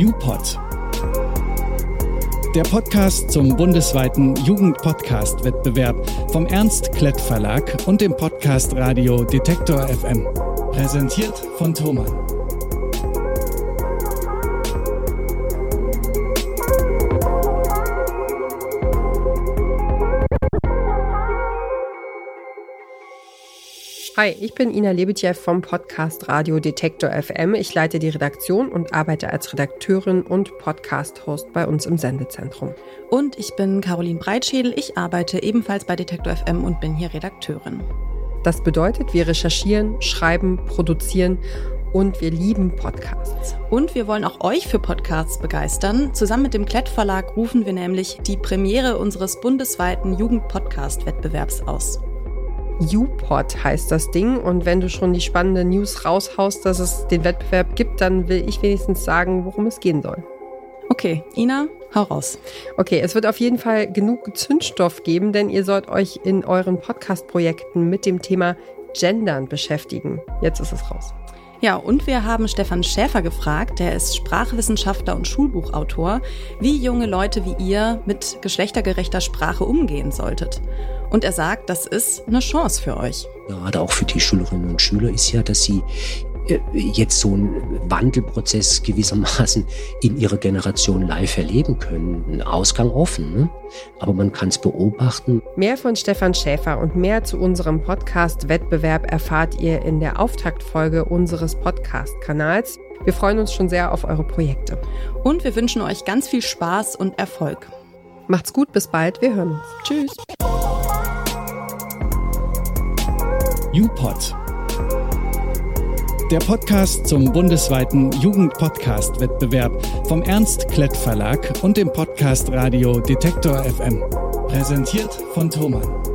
YouPod. Der Podcast zum bundesweiten Jugendpodcast-Wettbewerb vom Ernst Klett Verlag und dem Podcast Radio Detektor FM. Präsentiert von Thomann. Hi, ich bin Ina Lebetjew vom Podcast Radio Detektor FM. Ich leite die Redaktion und arbeite als Redakteurin und Podcast-Host bei uns im Sendezentrum. Und ich bin Caroline Breitschädel. Ich arbeite ebenfalls bei Detektor FM und bin hier Redakteurin. Das bedeutet, wir recherchieren, schreiben, produzieren und wir lieben Podcasts. Und wir wollen auch euch für Podcasts begeistern. Zusammen mit dem Klett Verlag rufen wir nämlich die Premiere unseres bundesweiten Jugendpodcast-Wettbewerbs aus. UPod heißt das Ding. Und wenn du schon die spannende News raushaust, dass es den Wettbewerb gibt, dann will ich wenigstens sagen, worum es gehen soll. Okay, Ina, hau raus. Okay, es wird auf jeden Fall genug Zündstoff geben, denn ihr sollt euch in euren Podcast-Projekten mit dem Thema Gendern beschäftigen. Jetzt ist es raus. Ja, und wir haben Stefan Schäfer gefragt, der ist Sprachwissenschaftler und Schulbuchautor, wie junge Leute wie ihr mit geschlechtergerechter Sprache umgehen solltet. Und er sagt, das ist eine Chance für euch. Gerade auch für die Schülerinnen und Schüler ist ja, dass sie jetzt so einen Wandelprozess gewissermaßen in ihrer Generation live erleben können. Ein Ausgang offen, ne? aber man kann es beobachten. Mehr von Stefan Schäfer und mehr zu unserem Podcast-Wettbewerb erfahrt ihr in der Auftaktfolge unseres Podcast-Kanals. Wir freuen uns schon sehr auf eure Projekte. Und wir wünschen euch ganz viel Spaß und Erfolg. Macht's gut, bis bald, wir hören uns. Tschüss. YouPod. Der Podcast zum bundesweiten Jugendpodcast-Wettbewerb vom Ernst Klett Verlag und dem Podcast Radio Detektor FM. Präsentiert von Thomann.